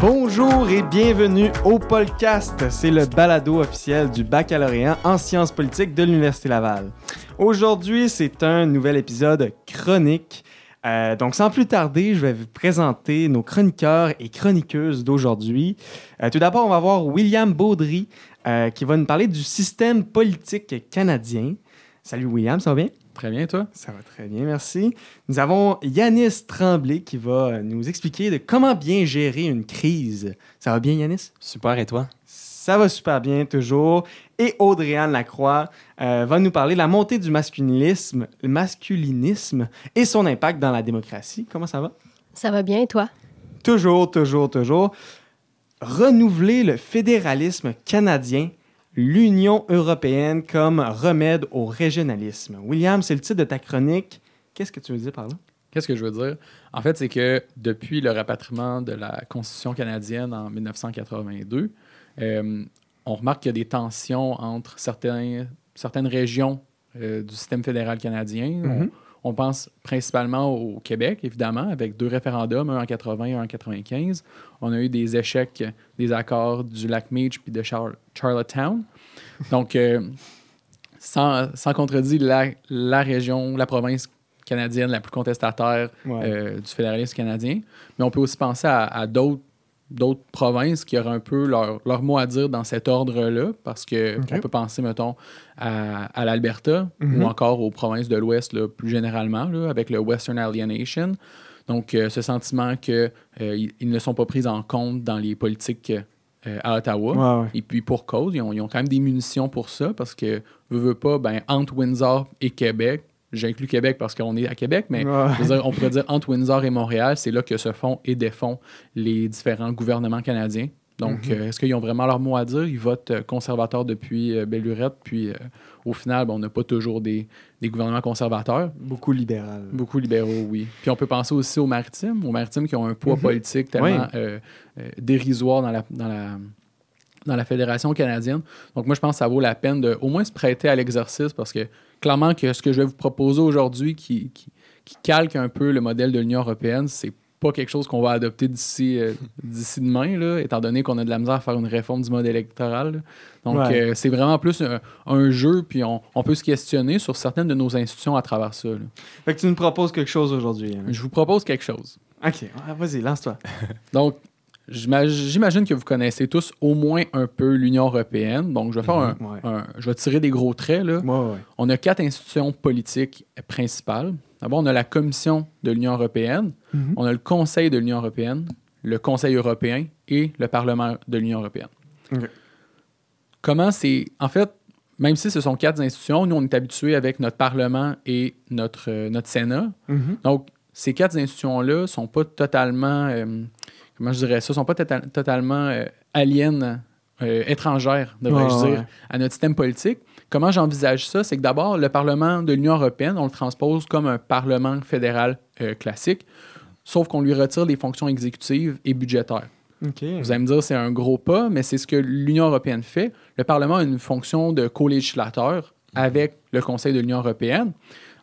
Bonjour et bienvenue au podcast. C'est le balado officiel du baccalauréat en sciences politiques de l'Université Laval. Aujourd'hui, c'est un nouvel épisode chronique. Euh, donc, sans plus tarder, je vais vous présenter nos chroniqueurs et chroniqueuses d'aujourd'hui. Euh, tout d'abord, on va voir William Baudry euh, qui va nous parler du système politique canadien. Salut William, ça va bien? Très bien, toi? Ça va très bien, merci. Nous avons Yanis Tremblay qui va nous expliquer de comment bien gérer une crise. Ça va bien, Yanis? Super, et toi? Ça va super bien, toujours. Et Audrey-Anne Lacroix euh, va nous parler de la montée du masculinisme, masculinisme et son impact dans la démocratie. Comment ça va? Ça va bien, et toi? Toujours, toujours, toujours. Renouveler le fédéralisme canadien l'Union européenne comme remède au régionalisme. William, c'est le titre de ta chronique. Qu'est-ce que tu veux dire par là? Qu'est-ce que je veux dire? En fait, c'est que depuis le rapatriement de la Constitution canadienne en 1982, euh, on remarque qu'il y a des tensions entre certains, certaines régions euh, du système fédéral canadien. Mhm. on, on pense principalement au Québec, évidemment, avec deux référendums, un en 80 et un en 95. On a eu des échecs des accords du lac Meach puis de Char- Charlottetown. Donc, euh, sans, sans contredire la, la région, la province canadienne la plus contestataire Ouais. euh, du fédéralisme canadien. Mais on peut aussi penser à, à d'autres d'autres provinces qui auraient un peu leur, leur mot à dire dans cet ordre-là, parce que Ok. on peut penser, mettons, à, à l'Alberta Mhm. ou encore aux provinces de l'Ouest là, plus généralement, là, avec le Western Alienation. Donc, euh, ce sentiment qu'ils ils ne sont pas pris en compte dans les politiques euh, à Ottawa. Ouais, ouais. Et puis pour cause, ils ont, ils ont quand même des munitions pour ça parce que, veux, veux pas, ben, entre Windsor et Québec, j'inclus Québec parce qu'on est à Québec, mais Ouais. dire, on pourrait dire entre Windsor et Montréal, c'est là que se font et défont les différents gouvernements canadiens. Donc, Mhm. euh, est-ce qu'ils ont vraiment leur mot à dire? Ils votent euh, conservateurs depuis euh, Bellurette, puis euh, au final, ben, on n'a pas toujours des, des gouvernements conservateurs. Beaucoup libéral. Beaucoup libéraux, oui. Puis on peut penser aussi aux maritimes, aux maritimes qui ont un poids Mhm. politique tellement Oui. dérisoire dans la, dans, la, dans la Fédération canadienne. Donc moi, je pense que ça vaut la peine de au moins se prêter à l'exercice parce que clairement que ce que je vais vous proposer aujourd'hui qui, qui, qui calque un peu le modèle de l'Union européenne, c'est pas quelque chose qu'on va adopter d'ici euh, d'ici demain, là, étant donné qu'on a de la misère à faire une réforme du mode électoral. là. Donc, Ouais. euh, c'est vraiment plus un, un jeu, puis on, on peut se questionner sur certaines de nos institutions à travers ça. là. Fait que tu nous proposes quelque chose aujourd'hui. Yanis. Je vous propose quelque chose. OK, vas-y, lance-toi. Donc, j'imagine que vous connaissez tous au moins un peu l'Union européenne. Donc, je vais faire un, Ouais. un- Je vais tirer des gros traits. Là. Ouais, ouais. On a quatre institutions politiques principales. D'abord, on a la Commission de l'Union européenne, Mhm. on a le Conseil de l'Union européenne, le Conseil européen et le Parlement de l'Union européenne. Comment c'est. En fait, même si ce sont quatre institutions, nous, on est habitués avec notre Parlement et notre, euh, notre Sénat. Mhm. Donc, ces quatre institutions-là ne sont pas totalement, euh, comment je dirais ça, sont pas tota- totalement euh, aliens, euh, étrangères, devrais-je dire, ouais. à notre système politique. Comment j'envisage ça? C'est que d'abord, le Parlement de l'Union européenne, on le transpose comme un Parlement fédéral euh, classique, sauf qu'on lui retire des fonctions exécutives et budgétaires. Vous allez me dire c'est un gros pas, mais c'est ce que l'Union européenne fait. Le Parlement a une fonction de co-législateur avec le Conseil de l'Union européenne.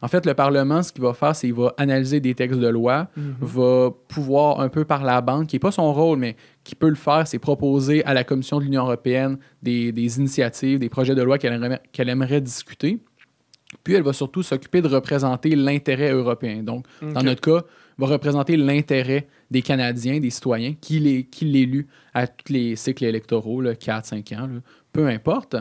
En fait, le Parlement, ce qu'il va faire, c'est qu'il va analyser des textes de loi, Mhm. va pouvoir un peu par la bande, qui n'est pas son rôle, mais qui peut le faire, c'est proposer à la Commission de l'Union européenne des, des initiatives, des projets de loi qu'elle aimerait, discuter. Puis elle va surtout s'occuper de représenter l'intérêt européen. Donc, dans notre cas, va représenter l'intérêt des Canadiens, des citoyens, qui l'é- qui l'élus à tous les cycles électoraux, 4-5 ans, là, peu importe.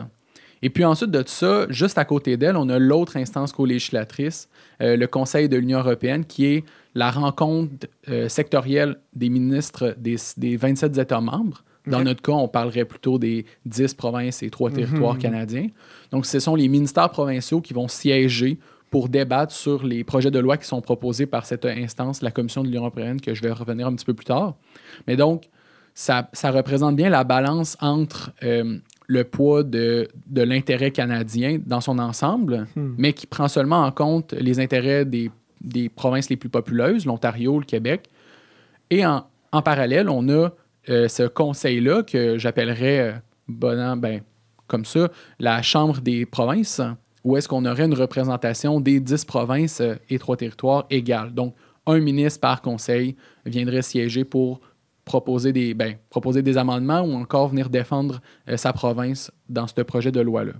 Et puis ensuite de ça, juste à côté d'elle, on a l'autre instance co-législatrice, euh, le Conseil de l'Union européenne, qui est la rencontre euh, sectorielle des ministres des, des 27 États membres. Dans notre cas, on parlerait plutôt des 10 provinces et 3 Mhm, territoires canadiens. Donc, ce sont les ministères provinciaux qui vont siéger pour débattre sur les projets de loi qui sont proposés par cette instance, la Commission de l'Union européenne, que je vais revenir un petit peu plus tard. Mais donc, ça, ça représente bien la balance entre euh, le poids de, de l'intérêt canadien dans son ensemble, Hmm. mais qui prend seulement en compte les intérêts des, des provinces les plus populeuses, l'Ontario, le Québec. Et en, en parallèle, on a euh, ce conseil-là, que j'appellerais euh, bon, ben, comme ça, la Chambre des provinces, où est-ce qu'on aurait une représentation des 10 provinces euh, et trois territoires égales. Donc, un ministre par conseil viendrait siéger pour proposer des, ben, proposer des amendements ou encore venir défendre euh, sa province dans ce projet de loi-là.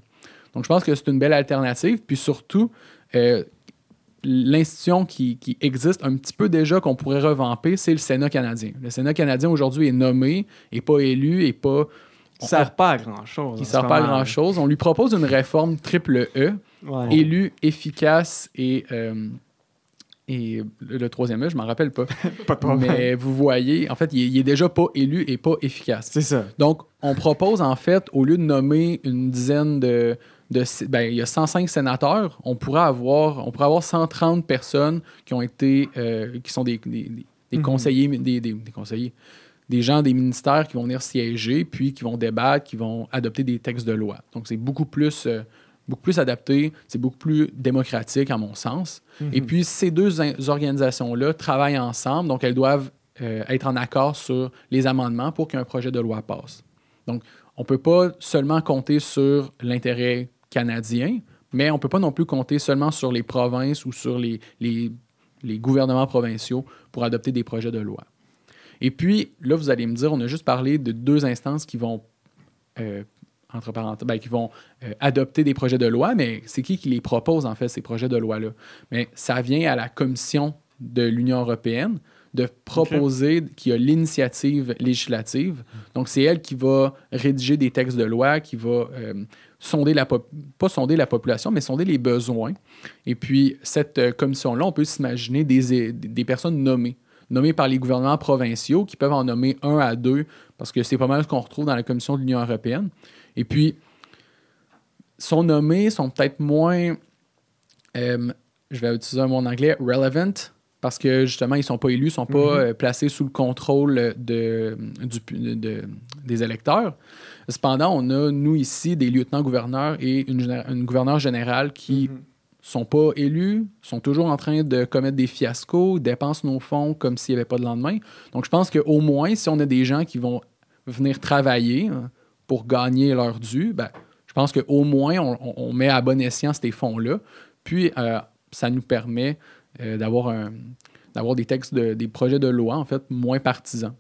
Donc, je pense que c'est une belle alternative. Puis surtout, euh, l'institution qui, qui existe un petit peu déjà, qu'on pourrait revamper, c'est le Sénat canadien. Le Sénat canadien aujourd'hui est nommé, et pas élu, et pas Qui sert pas à grand-chose. en ne sert pas à grand-chose. On lui propose une réforme triple E, Ouais. élu, efficace et, euh, et le troisième E, je m'en rappelle pas. Pas de problème. Mais vous voyez, en fait, il est, il est déjà pas élu et pas efficace. C'est ça. Donc, on propose en fait, au lieu de nommer une dizaine de. de ben, il y a 105 sénateurs, on pourrait avoir, on pourrait avoir 130 personnes qui ont été. euh, qui sont des, des- des- des Mhm. conseillers, des, des- des conseillers, des gens des ministères qui vont venir siéger, puis qui vont débattre, qui vont adopter des textes de loi. Donc, c'est beaucoup plus. euh, beaucoup plus adapté, c'est beaucoup plus démocratique à mon sens. Et Mhm. puis, ces deux organisations-là travaillent ensemble, donc elles doivent euh, être en accord sur les amendements pour qu'un projet de loi passe. Donc, on ne peut pas seulement compter sur l'intérêt canadien, mais on ne peut pas non plus compter seulement sur les provinces ou sur les, les, les gouvernements provinciaux pour adopter des projets de loi. Et puis, là, vous allez me dire, on a juste parlé de deux instances qui vont, euh, entre parenthèses, ben, qui vont euh, adopter des projets de loi, mais c'est qui qui les propose, en fait, ces projets de loi-là? Mais ça vient à la Commission de l'Union européenne de proposer, qui a l'initiative législative. Donc, c'est elle qui va rédiger des textes de loi, qui va euh, sonder la pop- pas sonder la population, mais sonder les besoins. Et puis, cette euh, commission-là, on peut s'imaginer des, des personnes nommées, nommées par les gouvernements provinciaux, qui peuvent en nommer un à deux, parce que c'est pas mal ce qu'on retrouve dans la commission de l'Union européenne. Et puis, sont nommés, sont peut-être moins, euh, je vais utiliser un mot en anglais, relevant, parce que justement, ils ne sont pas élus, ils ne sont pas Mhm. euh, placés sous le contrôle de, du pu- de- des électeurs. Cependant, on a, nous ici, des lieutenants-gouverneurs et une, gouverneure générale qui Mhm. sont pas élus, sont toujours en train de commettre des fiascos, dépensent nos fonds comme s'il n'y avait pas de lendemain. Donc, je pense qu'au moins, si on a des gens qui vont venir travailler hein, pour gagner leur dû, ben, je pense qu'au moins, on, met à bon escient ces fonds-là. Puis, euh, ça nous permet euh, d'avoir des textes, de, des projets de loi, en fait, moins partisans.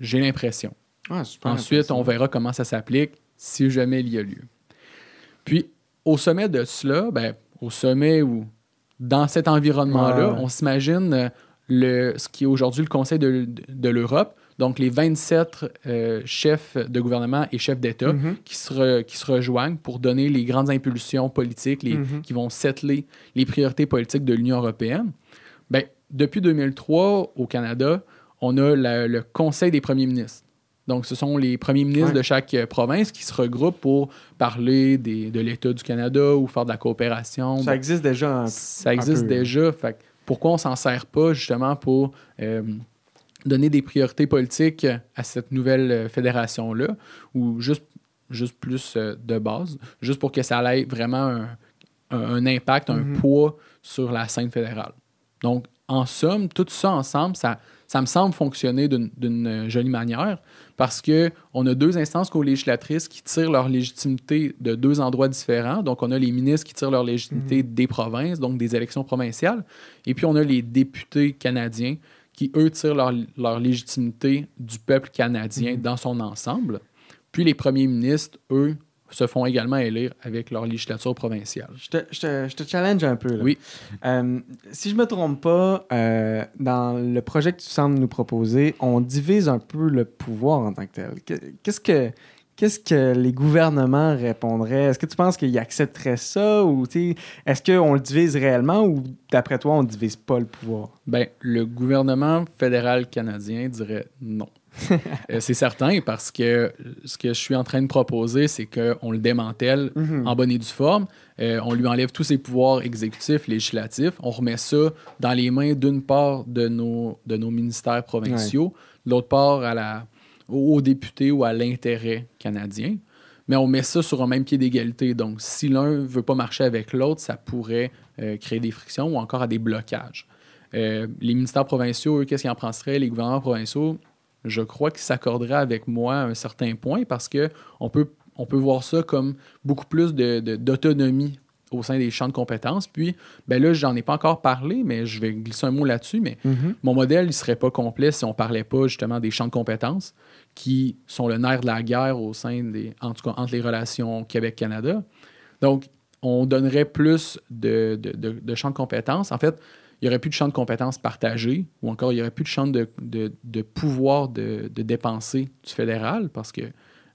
J'ai l'impression. Ah, Ensuite, on verra comment ça s'applique si jamais il y a lieu. Puis, au sommet de cela, ben, au sommet ou dans cet environnement-là, Ouais, on s'imagine euh, le, ce qui est aujourd'hui le Conseil de l'Europe, donc les 27 euh, chefs de gouvernement et chefs d'État Mhm. qui, se re- qui se rejoignent pour donner les grandes impulsions politiques, les, Mhm. qui vont settler les priorités politiques de l'Union européenne. Ben, depuis 2003, au Canada, on a la- le Conseil des premiers ministres. Donc, ce sont les premiers ministres Ouais. de chaque euh, province qui se regroupent pour parler des- de l'État du Canada ou faire de la coopération. Ça Bon, existe déjà. un- ça un existe peu. déjà. Fait pourquoi on s'en sert pas justement pour euh, donner des priorités politiques à cette nouvelle euh, fédération-là ou juste, juste plus euh, de base, juste pour que ça ait vraiment un, impact, un Mhm. poids sur la scène fédérale. Donc, en somme, tout ça ensemble, ça, ça me semble fonctionner d'une- euh, jolie manière parce qu'on a deux instances co-législatrices qui tirent leur légitimité de deux endroits différents. Donc, on a les ministres qui tirent leur légitimité des provinces, donc des élections provinciales. Et puis, on a les députés canadiens qui, eux, tirent leur, leur légitimité du peuple canadien Mhm. dans son ensemble. Puis, les premiers ministres, eux, se font également élire avec leur législature provinciale. Je te, je te- je te challenge un peu. Là. Oui. Euh, si je me trompe pas, euh, dans le projet que tu sembles nous proposer, on divise un peu le pouvoir en tant que tel. Que- Qu'est-ce que, qu'est-ce que les gouvernements répondraient? Est-ce que tu penses qu'ils accepteraient ça? Ou est-ce qu'on le divise réellement ou d'après toi, on ne divise pas le pouvoir? Ben, le gouvernement fédéral canadien dirait non. Euh, c'est certain parce que ce que je suis en train de proposer, c'est qu'on le démantèle Mhm. en bonne et due forme. Euh, on lui enlève tous ses pouvoirs exécutifs, législatifs. On remet ça dans les mains d'une part de nos, de nos ministères provinciaux, de l'autre part à la, aux, députés ou à l'intérêt canadien. Mais on met ça sur un même pied d'égalité. Donc, si l'un ne veut pas marcher avec l'autre, ça pourrait euh, créer des frictions ou encore à des blocages. Euh, les ministères provinciaux, eux, qu'est-ce qu'ils en penseraient? Les gouvernements provinciaux, je crois qu'il s'accorderait avec moi à un certain point parce que on peut, on peut voir ça comme beaucoup plus de- de- d'autonomie au sein des champs de compétences. Puis, ben là, j'en ai pas encore parlé, mais je vais glisser un mot là-dessus. Mais Mhm. mon modèle, il serait pas complet si on parlait pas justement des champs de compétences qui sont le nerf de la guerre au sein des, en tout cas, entre les relations Québec-Canada. Donc, on donnerait plus de, de, de- de champs de compétences. En fait, il n'y aurait plus de champs de compétences partagés ou encore il n'y aurait plus de champs de, de- de pouvoir de, de dépenser du fédéral parce que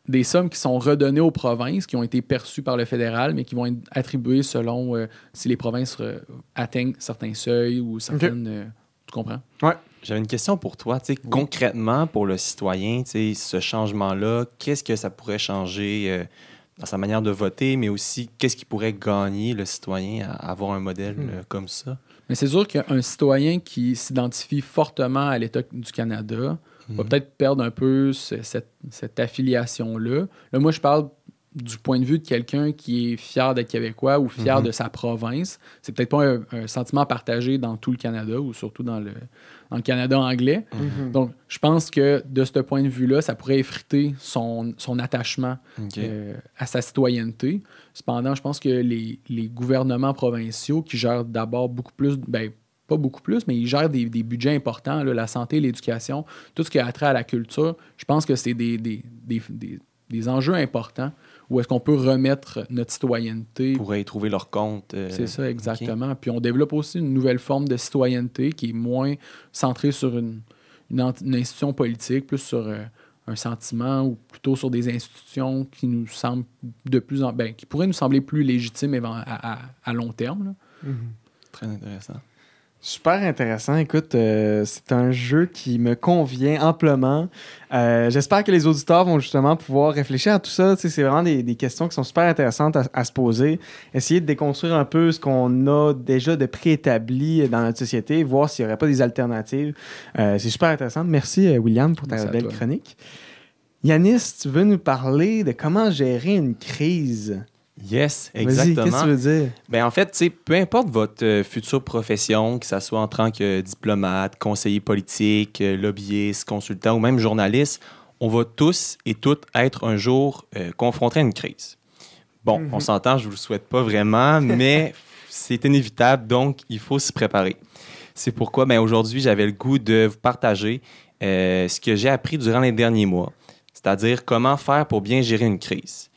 des sommes qui sont redonnées aux provinces, qui ont été perçues par le fédéral, mais qui vont être attribuées selon euh, si les provinces euh, atteignent certains seuils ou certaines. euh, tu comprends? J'avais une question pour toi. Tu sais, Concrètement, pour le citoyen, tu sais, ce changement-là, qu'est-ce que ça pourrait changer euh, dans sa manière de voter, mais aussi qu'est-ce qui pourrait gagner le citoyen à avoir un modèle Hmm. euh, comme ça? Mais c'est sûr qu'un citoyen qui s'identifie fortement à l'État du Canada va Mhm. peut-être perdre un peu ce- cette, cette affiliation-là. Là, moi, je parle du point de vue de quelqu'un qui est fier d'être québécois ou fier Mhm. de sa province. C'est peut-être pas un, un sentiment partagé dans tout le Canada ou surtout dans le, dans le Canada anglais. Mhm. Donc, je pense que de ce point de vue-là, ça pourrait effriter son, son attachement euh, à sa citoyenneté. Cependant, je pense que les, les gouvernements provinciaux qui gèrent d'abord beaucoup plus, ben, pas beaucoup plus, mais ils gèrent des, des budgets importants, là, la santé, l'éducation, tout ce qui a trait à la culture, je pense que c'est des, des, des, des- des enjeux importants où est-ce qu'on peut remettre notre citoyenneté. pourraient y trouver leur compte. euh, C'est ça, exactement. Puis on développe aussi une nouvelle forme de citoyenneté qui est moins centrée sur une, une, ent- une institution politique, plus sur euh, un sentiment ou plutôt sur des institutions qui nous semblent de plus en ben, qui pourraient nous sembler plus légitimes à, à- à long terme. là. Mhm. Très intéressant. Super intéressant. Écoute, euh, c'est un jeu qui me convient amplement. Euh, J'espère que les auditeurs vont justement pouvoir réfléchir à tout ça. C'est vraiment des, des questions qui sont super intéressantes à, à se poser. Essayer de déconstruire un peu ce qu'on a déjà de préétabli dans notre société, voir s'il n'y aurait pas des alternatives. Euh, c'est super intéressant. Merci, William, pour ta Merci belle chronique. Yanis, tu veux nous parler de comment gérer une crise? Yes, Vas-y, qu'est-ce que exactement. tu veux dire? Ben, en fait, peu importe votre euh, future profession, que ce soit en tant que diplomate, conseiller politique, euh, lobbyiste, consultant ou même journaliste, on va tous et toutes être un jour euh, confrontés à une crise. Bon, Mhm. on s'entend, je ne vous le souhaite pas vraiment, mais c'est inévitable, donc il faut s'y préparer. C'est pourquoi ben, aujourd'hui, j'avais le goût de vous partager ce que j'ai appris durant les derniers mois, c'est-à-dire comment faire pour bien gérer une crise.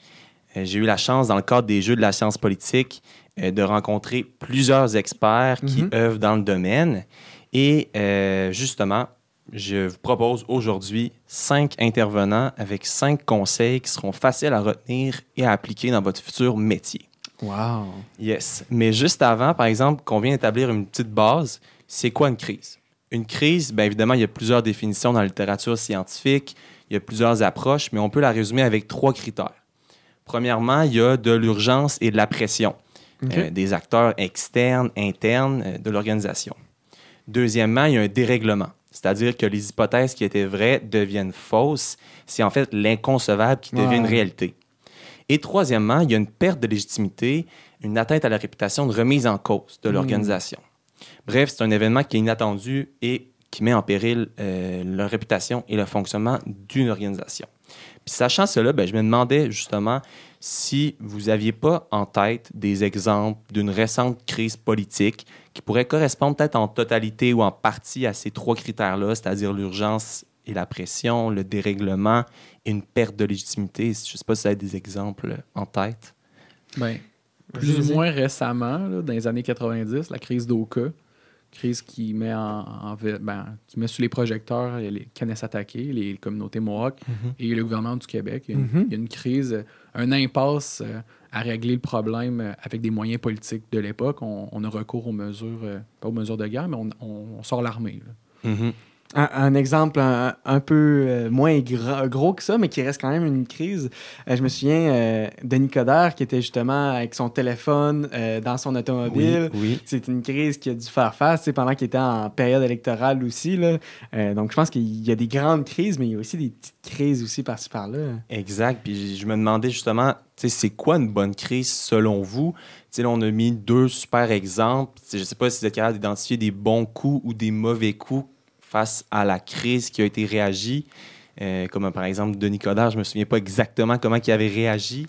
Euh, J'ai eu la chance, dans le cadre des Jeux de la science politique, euh, de rencontrer plusieurs experts qui Mhm. œuvrent dans le domaine. Et euh, justement, je vous propose aujourd'hui cinq intervenants avec cinq conseils qui seront faciles à retenir et à appliquer dans votre futur métier. Wow. Yes. Mais juste avant, par exemple, qu'on vient d'établir une petite base, c'est quoi une crise? Une crise, bien évidemment, il y a plusieurs définitions dans la littérature scientifique, il y a plusieurs approches, mais on peut la résumer avec trois critères. Premièrement, il y a de l'urgence et de la pression, euh, des acteurs externes, internes euh, de l'organisation. Deuxièmement, il y a un dérèglement, c'est-à-dire que les hypothèses qui étaient vraies deviennent fausses. C'est en fait l'inconcevable qui devient une réalité. Et troisièmement, il y a une perte de légitimité, une atteinte à la réputation, une remise en cause de Mm. l'organisation. Bref, c'est un événement qui est inattendu et qui met en péril euh, la réputation et le fonctionnement d'une organisation. Puis sachant cela, ben, je me demandais justement si vous n'aviez pas en tête des exemples d'une récente crise politique qui pourrait correspondre peut-être en totalité ou en partie à ces trois critères-là, c'est-à-dire l'urgence et la pression, le dérèglement et une perte de légitimité. Je ne sais pas si vous avez des exemples en tête. Ben, Vas-y, plus ou moins récemment, là, dans les années 90, la crise d'Oka, crise qui met, en, ben, qui met sous les projecteurs les Canis attaqués, les communautés Mohawk et le gouvernement du Québec. Il y a une, Mhm. il y a une crise, un impasse euh, à régler le problème euh, avec des moyens politiques de l'époque. On, on a recours aux mesures, euh, pas aux mesures de guerre, mais on, on- on sort l'armée. Un, un exemple un, un peu euh, moins gros que ça, mais qui reste quand même une crise. Euh, je me souviens euh, Denis Coderre qui était justement avec son téléphone euh, dans son automobile. Oui, oui. C'est une crise qu'il a dû faire face pendant qu'il était en période électorale aussi. Là. Donc, je pense qu'il y a des grandes crises, mais il y a aussi des petites crises aussi par-ci par-là. Exact. Puis je me demandais justement, c'est quoi une bonne crise selon vous? Là, on a mis deux super exemples. Je ne sais pas si vous êtes capable d'identifier des bons coups ou des mauvais coups face à la crise qui a été réagie. Euh, comme par exemple Denis Coderre, je me souviens pas exactement comment il avait réagi.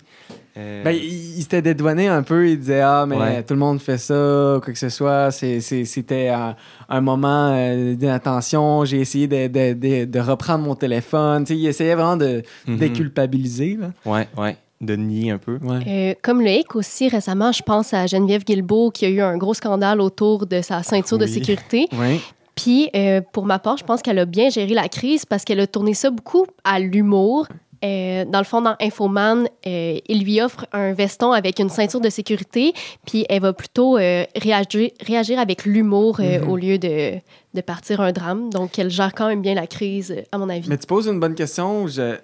Euh, Ben, il, il s'était dédouané un peu. Il disait Ah, mais Ouais. tout le monde fait ça, quoi que ce soit. C'est- c'est- C'était un, un moment euh, d'inattention. J'ai essayé de, de- de- de reprendre mon téléphone. Tu sais, il essayait vraiment de mhm. déculpabiliser. Là. Ouais, ouais. De nier un peu. Ouais. Euh, comme le hic aussi, récemment, je pense à Geneviève Guilbeault qui a eu un gros scandale autour de sa ceinture de Oui. sécurité. Ouais. Puis, euh, pour ma part, je pense qu'elle a bien géré la crise parce qu'elle a tourné ça beaucoup à l'humour. Euh, dans le fond, dans Infoman, euh, il lui offre un veston avec une ceinture de sécurité, puis elle va plutôt réagir, réagir avec l'humour Mhm. au lieu de, de partir un drame. Donc, elle gère quand même bien la crise, à mon avis. Mais tu poses une bonne question. Je,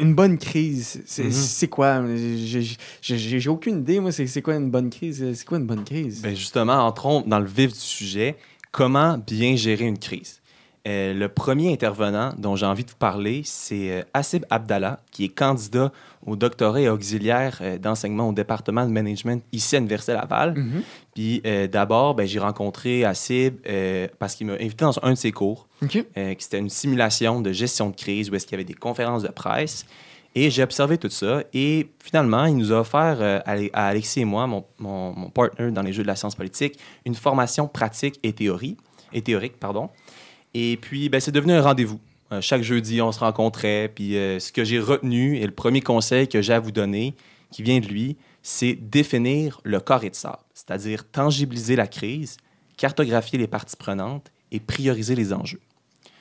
une bonne crise, c'est c'est quoi? J'ai- aucune idée, moi, c'est c'est quoi une bonne crise? C'est quoi une bonne crise? Ben justement, entrons dans le vif du sujet. Comment bien gérer une crise? Euh, le premier intervenant dont j'ai envie de vous parler, c'est euh, Assib Abdallah, qui est candidat au doctorat et auxiliaire euh, d'enseignement au département de management ici à l'Université Laval. Mhm. Puis euh, d'abord, ben, j'ai rencontré Assib euh, parce qu'il m'a invité dans un de ses cours. Qui c'était une simulation de gestion de crise où est-ce qu'il y avait des conférences de presse. Et j'ai observé tout ça. Et finalement, il nous a offert euh, à à Alexis et moi, mon, mon, mon partner dans les jeux de la science politique, une formation pratique et, théorie, et théorique. Pardon. Et puis, ben, c'est devenu un rendez-vous. Euh, chaque jeudi, on se rencontrait. Puis euh, ce que j'ai retenu et le premier conseil que j'ai à vous donner, qui vient de lui, c'est définir le carré de sable, c'est-à-dire tangibiliser la crise, cartographier les parties prenantes et prioriser les enjeux.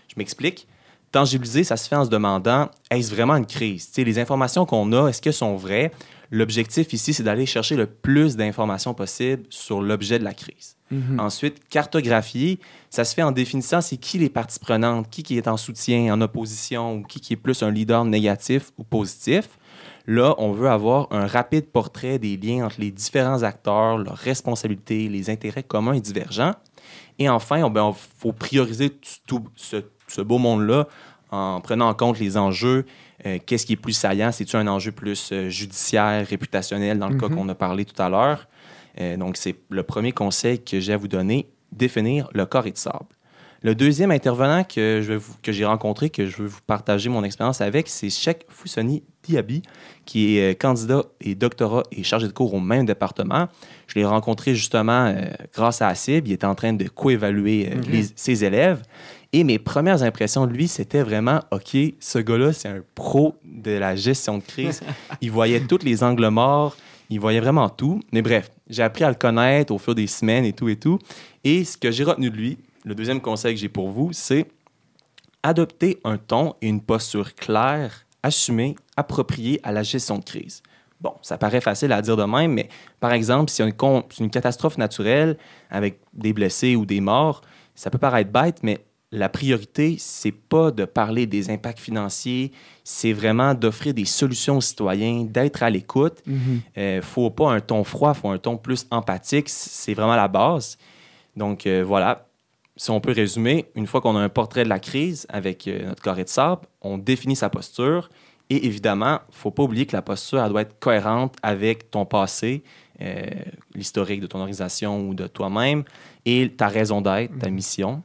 Je m'explique. Tangibiliser, ça se fait en se demandant est-ce vraiment une crise? Tu sais, Les informations qu'on a, est-ce qu'elles sont vraies? L'objectif ici, c'est d'aller chercher le plus d'informations possible sur l'objet de la crise. Mhm. Ensuite, cartographier, ça se fait en définissant c'est qui les parties prenantes, qui, qui est en soutien, en opposition, ou qui, qui est plus un leader négatif ou positif. Là, on veut avoir un rapide portrait des liens entre les différents acteurs, leurs responsabilités, les intérêts communs et divergents. Et enfin, il faut prioriser tout, tout ce, ce beau monde-là en prenant en compte les enjeux. Euh, Qu'est-ce qui est plus saillant? C'est-tu un enjeu plus euh, judiciaire, réputationnel, dans le cas Mhm. qu'on a parlé tout à l'heure? Euh, donc, c'est le premier conseil que j'ai à vous donner, définir le carré de sable. Le deuxième intervenant que, je vais vous- que j'ai rencontré, que je veux vous partager mon expérience avec, c'est Cheikh Foussoni Diaby, qui est candidat et doctorat et chargé de cours au même département. Je l'ai rencontré justement euh, grâce à ACIB. Il était en train de coévaluer euh, Mhm. ses élèves. Et mes premières impressions de lui, c'était vraiment, OK, ce gars-là, c'est un pro de la gestion de crise. il voyait tous les angles morts, il voyait vraiment tout. Mais bref, j'ai appris à le connaître au fur des semaines et tout et tout. Et ce que j'ai retenu de lui, le deuxième conseil que j'ai pour vous, c'est adopter un ton et une posture claire, assumée, appropriée à la gestion de crise. Bon, ça paraît facile à dire de même, mais par exemple, y a une, une catastrophe naturelle avec des blessés ou des morts, ça peut paraître bête, mais la priorité, c'est pas de parler des impacts financiers, c'est vraiment d'offrir des solutions aux citoyens, d'être à l'écoute. Mhm. Il faut pas un ton froid, il faut un ton plus empathique. C'est vraiment la base. Donc euh, voilà, si on peut résumer, une fois qu'on a un portrait de la crise avec euh, notre carré de sable, on définit sa posture. Et évidemment, il ne faut pas oublier que la posture elle doit être cohérente avec ton passé, euh, l'historique de ton organisation ou de toi-même, et ta raison d'être, ta mission.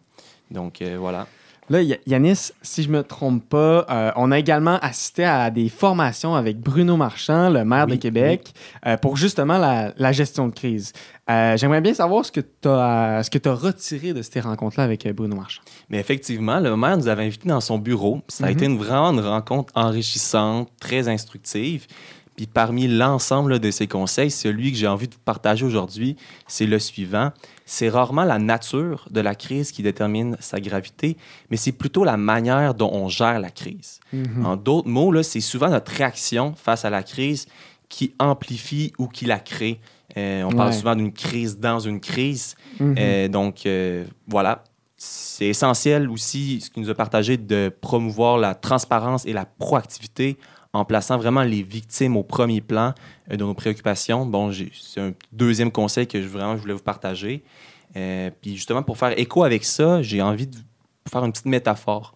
Donc euh, voilà. Là, Yanis, si je me trompe pas, euh, on a également assisté à des formations avec Bruno Marchand, le maire de Oui, Québec, euh, pour justement la, la gestion de crise. Euh, J'aimerais bien savoir ce que tu as, as retiré de ces rencontres-là avec Bruno Marchand. Mais effectivement, le maire nous avait invités dans son bureau. Ça a Mhm. été une, vraiment une rencontre enrichissante, très instructive. Puis parmi l'ensemble de ces conseils, celui que j'ai envie de vous partager aujourd'hui, c'est le suivant. C'est rarement la nature de la crise qui détermine sa gravité, mais c'est plutôt la manière dont on gère la crise. En d'autres mots, c'est souvent notre réaction face à la crise qui amplifie ou qui la crée. Euh, on parle souvent d'une crise dans une crise. Mhm. Euh, donc, euh, voilà. C'est essentiel aussi, ce qu'il nous a partagé, de promouvoir la transparence et la proactivité en plaçant vraiment les victimes au premier plan euh, de nos préoccupations. Bon, c'est un deuxième conseil que je, vraiment je voulais vous partager. Euh, puis justement, pour faire écho avec ça, j'ai envie de faire une petite métaphore.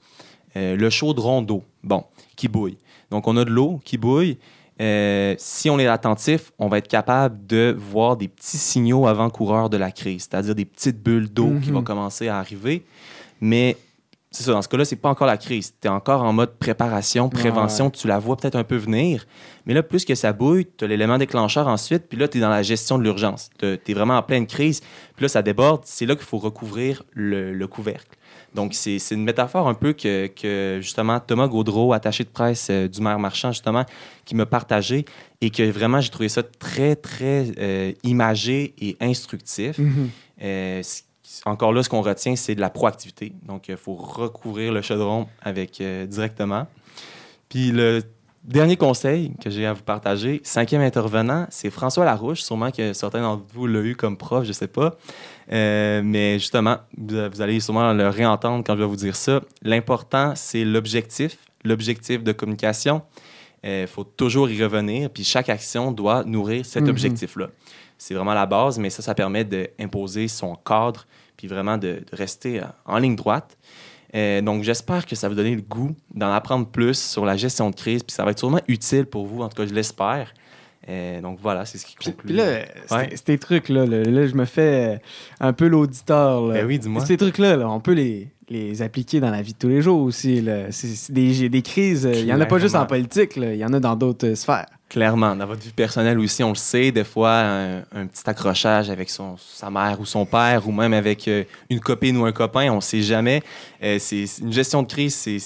Euh, le chaudron d'eau, bon, qui bouille. Donc, on a de l'eau qui bouille. euh, si on est attentif, on va être capable de voir des petits signaux avant-coureurs de la crise, c'est-à-dire des petites bulles d'eau qui Mhm. vont commencer à arriver. Mais c'est ça, dans ce cas-là, c'est pas encore la crise. Tu es encore en mode préparation, prévention, tu la vois peut-être un peu venir. Mais là, plus que ça bouille, tu as l'élément déclencheur ensuite, puis là, tu es dans la gestion de l'urgence. Tu es vraiment en pleine crise, puis là, ça déborde. C'est là qu'il faut recouvrir le, le couvercle. Donc, c'est une métaphore un peu que, que, justement, Thomas Gaudreau, attaché de presse euh, du maire marchand, justement, qui m'a partagé et que vraiment, j'ai trouvé ça très, très euh, imagé et instructif. Mhm. Euh, encore là, ce qu'on retient, c'est de la proactivité. Donc, il faut recouvrir le chaudron avec euh, directement. Puis le dernier conseil que j'ai à vous partager, cinquième intervenant, c'est François Larouche. Sûrement que certains d'entre vous l'ont eu comme prof, je sais pas. Euh, mais justement, vous, vous allez sûrement le réentendre quand je vais vous dire ça. L'important, c'est l'objectif, l'objectif de communication. Il faut toujours y revenir, puis chaque action doit nourrir cet Mhm. objectif-là. C'est vraiment la base, mais ça, ça permet d'imposer son cadre, puis vraiment de, de rester euh, en ligne droite. Euh, donc, j'espère que ça va vous donner le goût d'en apprendre plus sur la gestion de crise, puis ça va être sûrement utile pour vous, en tout cas, je l'espère. Euh, donc, voilà, c'est ce qui conclut. puis là, Ouais. ces trucs-là, là, là, je me fais un peu l'auditeur. Ben oui, dis-moi. Ces trucs-là, là, on peut les, les appliquer dans la vie de tous les jours aussi. là. Des, des crises, il n'y en a pas juste en politique, il y en a dans d'autres sphères. Clairement, dans votre vie personnelle aussi, on le sait, des fois, un, petit accrochage avec son, sa mère ou son père, ou même avec euh, une copine ou un copain, on ne sait jamais. Euh, c'est c'est- une gestion de crise, c'est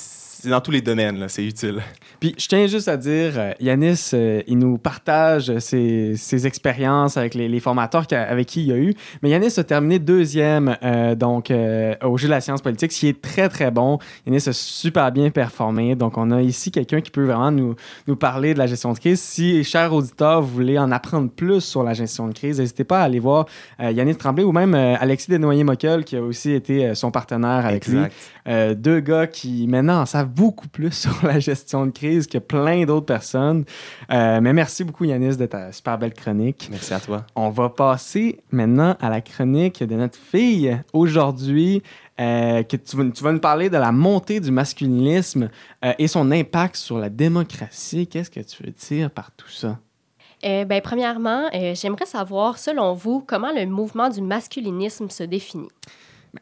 c'est dans tous les domaines, là, c'est utile. Puis je tiens juste à dire, euh, Yanis, euh, il nous partage ses, ses expériences avec les, les formateurs qu'a- avec qui il a eu. Mais Yanis a terminé deuxième euh, donc, euh, au jeu de la science politique, ce qui est très, très bon. Yanis a super bien performé. Donc, on a ici quelqu'un qui peut vraiment nous, nous parler de la gestion de crise. Si, chers auditeurs, vous voulez en apprendre plus sur la gestion de crise, n'hésitez pas à aller voir Yanis Tremblay ou même Alexis Desnoyers-Mockel, qui a aussi été son partenaire avec lui. Exact. Deux gars qui maintenant en savent beaucoup plus sur la gestion de crise que plein d'autres personnes. Euh, mais merci beaucoup Yanis de ta super belle chronique. Merci à toi. On va passer maintenant à la chronique de notre fille aujourd'hui. euh, que tu, vas, tu vas nous parler de la montée du masculinisme euh, et son impact sur la démocratie. Qu'est-ce que tu veux dire par tout ça? Euh, ben, premièrement, euh, j'aimerais savoir, selon vous, comment le mouvement du masculinisme se définit?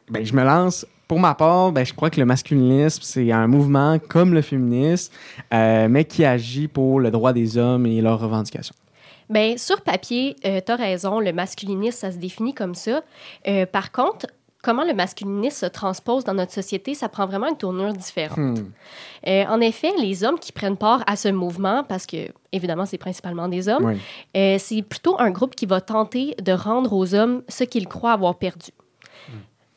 Ben, je me lance. Pour ma part, ben, je crois que le masculinisme, c'est un mouvement comme le féminisme, euh, mais qui agit pour le droit des hommes et leurs revendications. Ben, sur papier, tu as raison, le masculinisme, ça se définit comme ça. Euh, par contre, comment le masculinisme se transpose dans notre société, ça prend vraiment une tournure différente. Hmm. Euh, en effet, les hommes qui prennent part à ce mouvement, parce que évidemment c'est principalement des hommes, Oui. euh, c'est plutôt un groupe qui va tenter de rendre aux hommes ce qu'ils croient avoir perdu.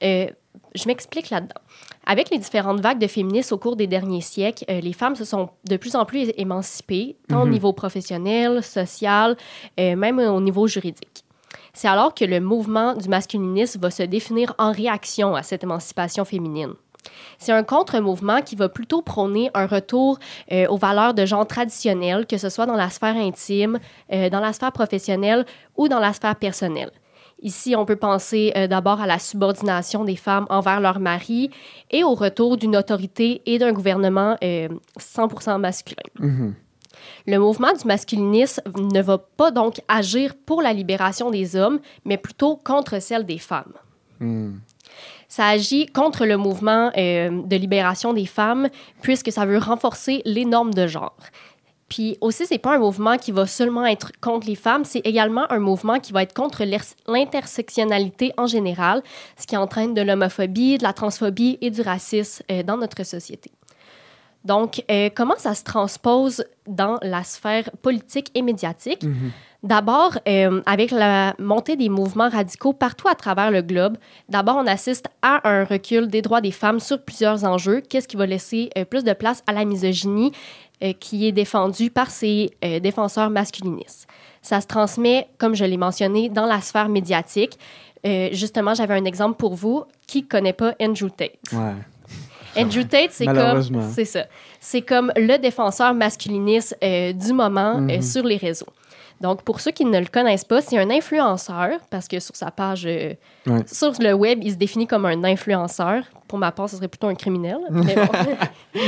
Euh, je m'explique là-dedans. Avec les différentes vagues de féministes au cours des derniers siècles, euh, les femmes se sont de plus en plus émancipées, tant au Mhm. niveau professionnel, social, euh, même au niveau juridique. C'est alors que le mouvement du masculinisme va se définir en réaction à cette émancipation féminine. C'est un contre-mouvement qui va plutôt prôner un retour euh, aux valeurs de genre traditionnelles, que ce soit dans la sphère intime, euh, dans la sphère professionnelle ou dans la sphère personnelle. Ici, on peut penser euh, d'abord à la subordination des femmes envers leur mari et au retour d'une autorité et d'un gouvernement euh, 100% masculin. Mhm. Le mouvement du masculinisme ne va pas donc agir pour la libération des hommes, mais plutôt contre celle des femmes. Hmm. Ça agit contre le mouvement euh, de libération des femmes, puisque ça veut renforcer les normes de genre. Puis aussi, c'est pas un mouvement qui va seulement être contre les femmes, c'est également un mouvement qui va être contre l'intersectionnalité en général, ce qui entraîne de l'homophobie, de la transphobie et du racisme euh, dans notre société. Donc, euh, comment ça se transpose dans la sphère politique et médiatique? Mhm. D'abord, euh, avec la montée des mouvements radicaux partout à travers le globe, d'abord, on assiste à un recul des droits des femmes sur plusieurs enjeux, qu'est-ce qui va laisser euh, plus de place à la misogynie? Euh, qui est défendue par ces euh, défenseurs masculinistes. Ça se transmet, comme je l'ai mentionné, dans la sphère médiatique. Euh, justement, j'avais un exemple pour vous. Qui ne connaît pas Andrew Tate? Ouais. Andrew Tate, c'est comme, Malheureusement. c'est ça. C'est comme le défenseur masculiniste euh, du moment euh, Mhm. sur les réseaux. Donc, pour ceux qui ne le connaissent pas, c'est un influenceur, parce que sur sa page, euh, Ouais. sur le web, il se définit comme un influenceur. Pour ma part, ce serait plutôt un criminel. mais bon.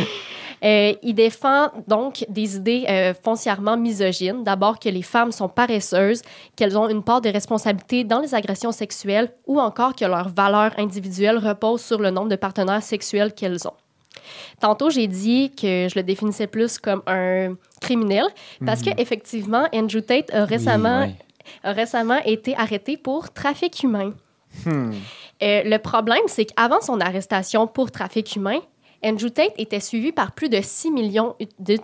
Euh, il défend donc des idées euh, foncièrement misogynes. D'abord que les femmes sont paresseuses, qu'elles ont une part de responsabilité dans les agressions sexuelles ou encore que leur valeur individuelle repose sur le nombre de partenaires sexuels qu'elles ont. Tantôt, j'ai dit que je le définissais plus comme un criminel parce Mhm. qu'effectivement, Andrew Tate a récemment, Oui, ouais. a récemment été arrêté pour trafic humain. Hmm. Euh, le problème, c'est qu'avant son arrestation pour trafic humain, Andrew Tate était suivi par plus de 6 millions de...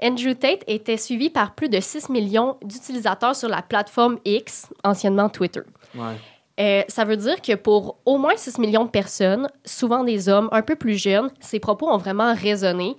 Andrew Tate était suivi par plus de 6 millions d'utilisateurs sur la plateforme X, anciennement Twitter. Ouais. Euh, ça veut dire que pour au moins 6 millions de personnes, souvent des hommes un peu plus jeunes, ces propos ont vraiment résonné.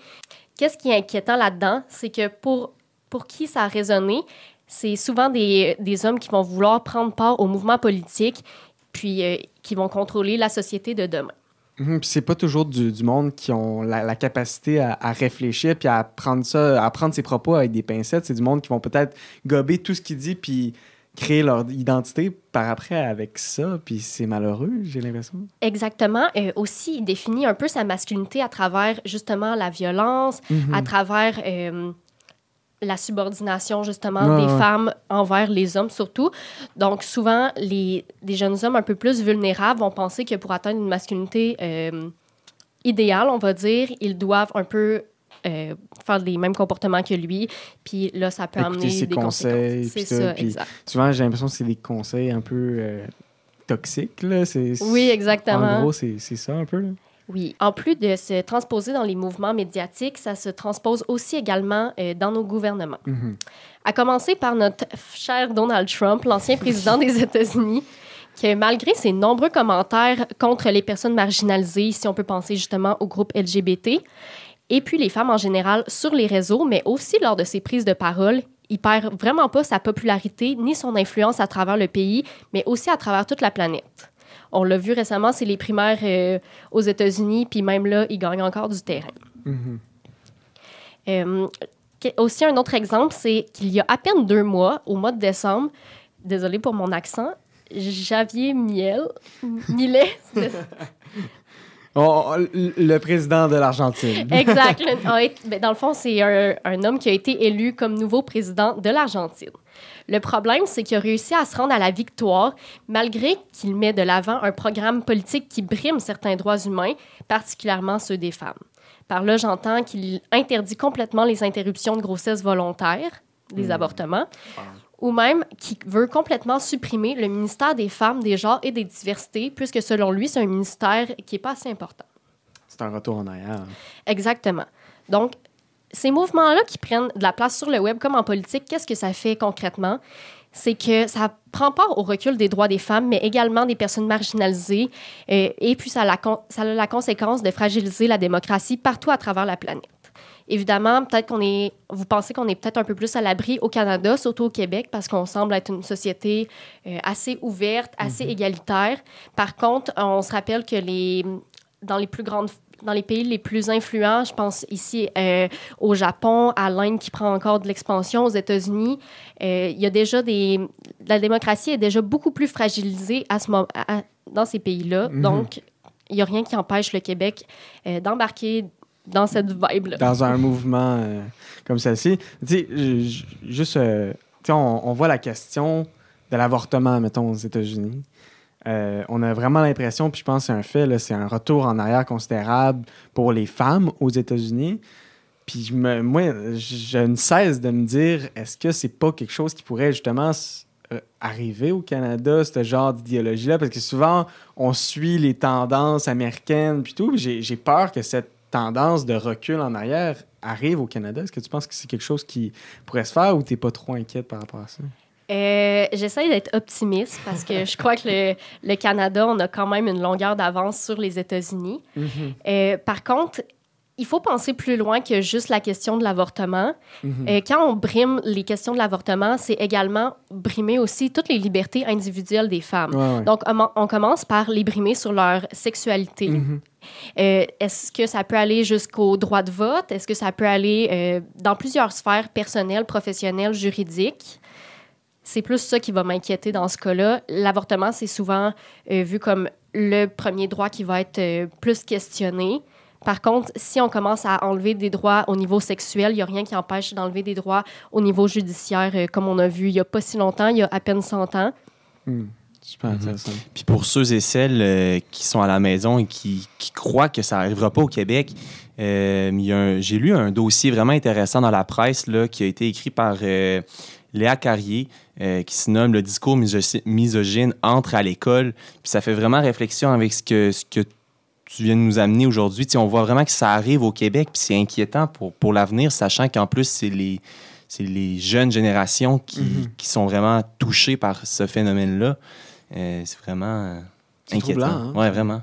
Qu'est-ce qui est inquiétant là-dedans? C'est que pour, pour qui ça a résonné, c'est souvent des, des hommes qui vont vouloir prendre part au mouvement politique, puis euh, qui vont contrôler la société de demain. Mhm, c'est pas toujours du, du monde qui ont la, la capacité à, à réfléchir puis à prendre ça, à prendre ses propos avec des pincettes. C'est du monde qui vont peut-être gober tout ce qu'il dit puis créer leur identité par après avec ça. Puis c'est malheureux, j'ai l'impression. Exactement. Euh, aussi, il définit un peu sa masculinité à travers justement la violence, Mhm. à travers euh, la subordination justement des ouais. femmes envers les hommes surtout. Donc souvent, les, des jeunes hommes un peu plus vulnérables vont penser que pour atteindre une masculinité euh, idéale, on va dire, ils doivent un peu euh, faire les mêmes comportements que lui. Puis là, ça peut Écouter amener ses des conseils. C'est ça, puis- exact. Souvent, j'ai l'impression que c'est des conseils un peu euh, toxiques. Là. Oui, exactement. En gros, c'est, c'est ça un peu. Là. Oui. En plus de se transposer dans les mouvements médiatiques, ça se transpose aussi également euh, dans nos gouvernements. Mhm. À commencer par notre cher Donald Trump, l'ancien président des États-Unis, que malgré ses nombreux commentaires contre les personnes marginalisées, si on peut penser justement au groupe LGBT, et puis les femmes en général sur les réseaux, mais aussi lors de ses prises de parole, il perd vraiment pas sa popularité ni son influence à travers le pays, mais aussi à travers toute la planète. On l'a vu récemment, c'est les primaires euh, aux États-Unis, puis même là, il gagne encore du terrain. Mhm. Euh, aussi, un autre exemple, c'est qu'il y a à peine deux mois, au mois de décembre, désolé pour mon accent, Javier Miel, Millet, le président de l'Argentine. exact. ben, dans le fond, c'est un, un homme qui a été élu comme nouveau président de l'Argentine. Le problème, c'est qu'il a réussi à se rendre à la victoire, malgré qu'il met de l'avant un programme politique qui brime certains droits humains, particulièrement ceux des femmes. Par là, j'entends qu'il interdit complètement les interruptions de grossesse volontaires, les avortements, ou même qu'il veut complètement supprimer le ministère des femmes, des genres et des diversités, puisque selon lui, c'est un ministère qui n'est pas assez important. C'est un retour en arrière. Exactement. Donc, ces mouvements-là qui prennent de la place sur le web comme en politique, qu'est-ce que ça fait concrètement? C'est que ça prend part au recul des droits des femmes, mais également des personnes marginalisées. euh, et puis, ça a, la ça a la conséquence de fragiliser la démocratie partout à travers la planète. Évidemment, peut-être qu'on est. Vous pensez qu'on est peut-être un peu plus à l'abri au Canada, surtout au Québec, parce qu'on semble être une société euh, assez ouverte, assez égalitaire. Par contre, on se rappelle que les, dans les plus grandes dans les pays les plus influents, je pense ici euh, au Japon, à l'Inde qui prend encore de l'expansion, aux États-Unis, euh, il y a déjà des... La démocratie est déjà beaucoup plus fragilisée à ce moment, à- dans ces pays-là. Mhm. Donc, il n'y a rien qui empêche le Québec euh, d'embarquer dans cette vibe-là. dans un mouvement euh, comme celle-ci. Tu sais, juste, euh, on, on voit la question de l'avortement, mettons, aux États-Unis. Euh, on a vraiment l'impression, puis je pense que c'est un fait, c'est un retour en arrière considérable pour les femmes aux États-Unis. Puis je me- moi, je ne cesse de me dire, est-ce que c'est pas quelque chose qui pourrait justement euh, arriver au Canada, ce genre d'idéologie-là? Parce que souvent, on suit les tendances américaines, puis tout. j'ai peur que cette tendance de recul en arrière arrive au Canada? Est-ce que tu penses que c'est quelque chose qui pourrait se faire ou tu n'es pas trop inquiète par rapport à ça? Euh, J'essaie d'être optimiste parce que je crois que le, le Canada, on a quand même une longueur d'avance sur les États-Unis. Euh, par contre, il faut penser plus loin que juste la question de l'avortement. Mhm. Euh, quand on brime les questions de l'avortement, c'est également brimer aussi toutes les libertés individuelles des femmes. Ouais, ouais. Donc, on, on commence par les brimer sur leur sexualité. Mhm. Euh, Est-ce que ça peut aller jusqu'au droit de vote? Est-ce que ça peut aller euh, dans plusieurs sphères personnelles, professionnelles, juridiques? C'est plus ça qui va m'inquiéter dans ce cas-là. L'avortement, c'est souvent euh, vu comme le premier droit qui va être plus questionné Par contre, si on commence à enlever des droits au niveau sexuel, il n'y a rien qui empêche d'enlever des droits au niveau judiciaire, comme on a vu il n'y a pas si longtemps, il y a à peine 100 ans. Hmm. Super Mhm. intéressant. Puis pour ceux et celles euh, qui sont à la maison et qui, qui croient que ça n'arrivera pas au Québec, euh, j'ai lu un dossier vraiment intéressant dans la presse là, qui a été écrit par euh, Léa Carrier, qui se nomme Le discours misogy- misogyne entre à l'école. Puis ça fait vraiment réflexion avec ce que, ce que tu viens de nous amener aujourd'hui. On voit vraiment que ça arrive au Québec, puis c'est inquiétant pour, pour l'avenir, sachant qu'en plus, c'est les, c'est les jeunes générations qui, Mhm. qui sont vraiment touchées par ce phénomène-là. Euh, c'est vraiment euh, C'est inquiétant. troublant, hein? Ouais, vraiment.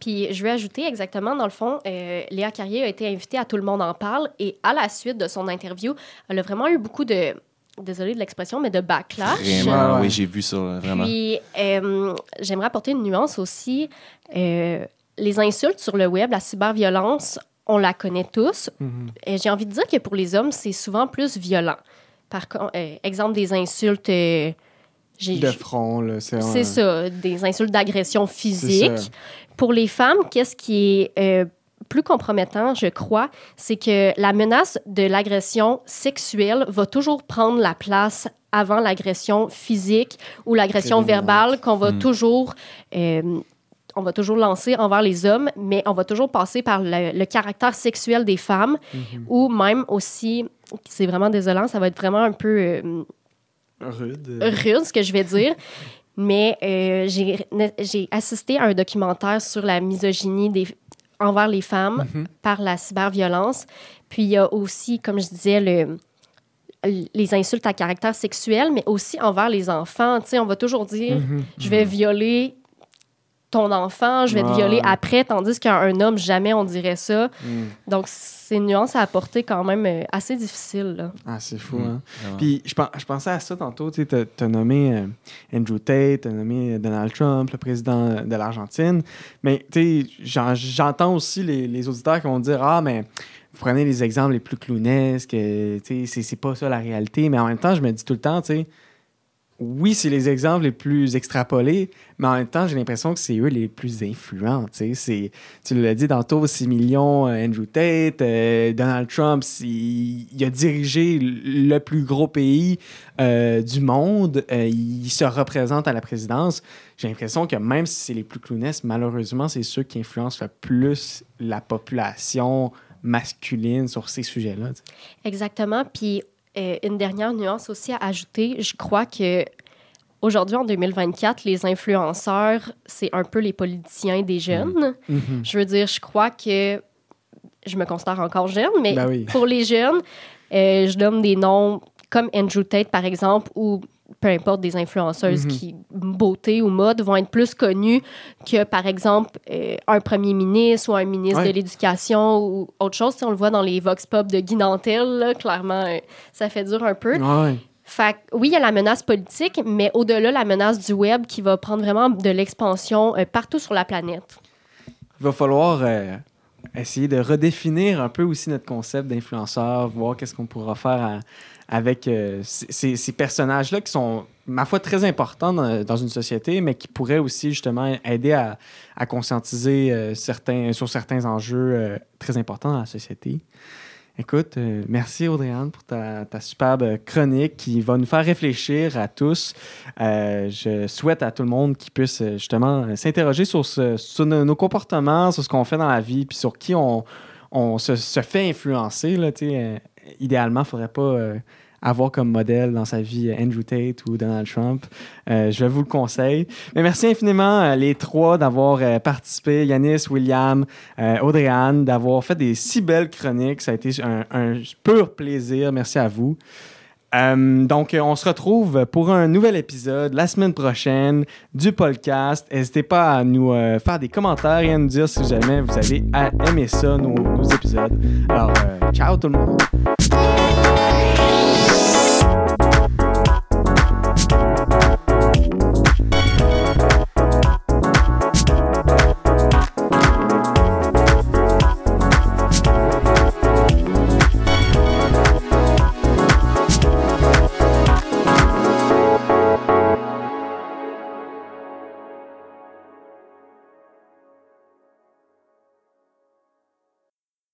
Puis je vais ajouter exactement, dans le fond, euh, Léa Carrier a été invitée à Tout le monde en parle et à la suite de son interview, elle a vraiment eu beaucoup de, désolée de l'expression, mais de backlash. Vraiment, oui, j'ai vu ça, vraiment. Puis euh, j'aimerais apporter une nuance aussi. Euh, les insultes sur le web, la cyberviolence, on la connaît tous. Mhm. Et J'ai envie de dire que pour les hommes, c'est souvent plus violent. Par euh, exemple des insultes. J'ai- De front, là. C'est ça, des insultes d'agression physique. Pour les femmes, qu'est-ce qui est euh, plus compromettant, je crois, c'est que la menace de l'agression sexuelle va toujours prendre la place avant l'agression physique ou l'agression verbale qu'on va Mm. toujours euh, on va toujours lancer envers les hommes, mais on va toujours passer par le, le caractère sexuel des femmes Mhm. ou même aussi, c'est vraiment désolant, ça va être vraiment un peu euh, Rude. rude, ce que je vais dire. Mais euh, j'ai j'ai assisté à un documentaire sur la misogynie des, envers les femmes Mhm. par la cyberviolence. Puis il y a aussi, comme je disais, le, les insultes à caractère sexuel, mais aussi envers les enfants. Tu sais, on va toujours dire Mhm. je vais violer ton enfant, je vais te violer après, tandis qu'un homme, jamais on dirait ça. Mhm. Donc, c'est une nuance à apporter quand même euh, assez difficile. là. Ah, c'est fou, Mhm. hein? Vraiment. Puis je, je pensais à ça tantôt, tu sais, t'as as nommé euh, Andrew Tate, t'as nommé Donald Trump, le président de l'Argentine, mais tu sais, j'en- j'entends aussi les, les auditeurs qui vont dire « Ah, mais vous prenez les exemples les plus clownesques, euh, tu sais, c'est- c'est pas ça la réalité. » Mais en même temps, je me dis tout le temps, tu sais, oui, c'est les exemples les plus extrapolés, mais en même temps, j'ai l'impression que c'est eux les plus influents. tu l'as dit tantôt, 6 millions, euh, Andrew Tate, euh, Donald Trump, il a dirigé le plus gros pays euh, du monde. il se représente à la présidence. J'ai l'impression que même si c'est les plus clownesques, malheureusement, c'est ceux qui influencent le plus la population masculine sur ces sujets-là. Exactement. Puis euh, une dernière nuance aussi à ajouter, je crois que aujourd'hui, en 2024, les influenceurs, c'est un peu les politiciens des jeunes. Mhm. Je veux dire, je crois que je me considère encore jeune, mais Ben oui. pour les jeunes, euh, je donne des noms comme Andrew Tate, par exemple, ou peu importe des influenceuses Mhm. qui, beauté ou mode, vont être plus connues que, par exemple, euh, un premier ministre ou un ministre Ouais. de l'Éducation ou autre chose. Sais, on le voit dans les Vox Pop de Guy Nantel, là, clairement, euh, ça fait dur un peu. Ouais. Fait que, oui, il y a la menace politique, mais au-delà, la menace du web qui va prendre vraiment de l'expansion euh, partout sur la planète. Il va falloir essayer de redéfinir un peu aussi notre concept d'influenceur, voir qu'est-ce qu'on pourra faire à- avec euh, ces- personnages-là qui sont, ma foi, très importants dans, une société, mais qui pourraient aussi justement aider à, conscientiser euh, certains, sur certains enjeux euh, très importants dans la société. Écoute, merci Audrey-Anne pour ta, superbe chronique qui va nous faire réfléchir à tous. Je souhaite à tout le monde qui puisse justement s'interroger sur, nos, comportements, sur ce qu'on fait dans la vie, puis sur qui on, se, se fait influencer. Là, idéalement, il ne faudrait pas euh, avoir comme modèle dans sa vie euh, Andrew Tate ou Donald Trump. Euh, je vous le conseille. Mais merci infiniment les trois d'avoir participé, Yanis, William, euh, Audrey-Anne, d'avoir fait des si belles chroniques. Ça a été un, pur plaisir. Merci à vous. Donc, on se retrouve pour un nouvel épisode la semaine prochaine du podcast. N'hésitez pas à nous faire des commentaires et à nous dire si jamais vous avez aimé ça, nos, épisodes. Alors, ciao tout le monde.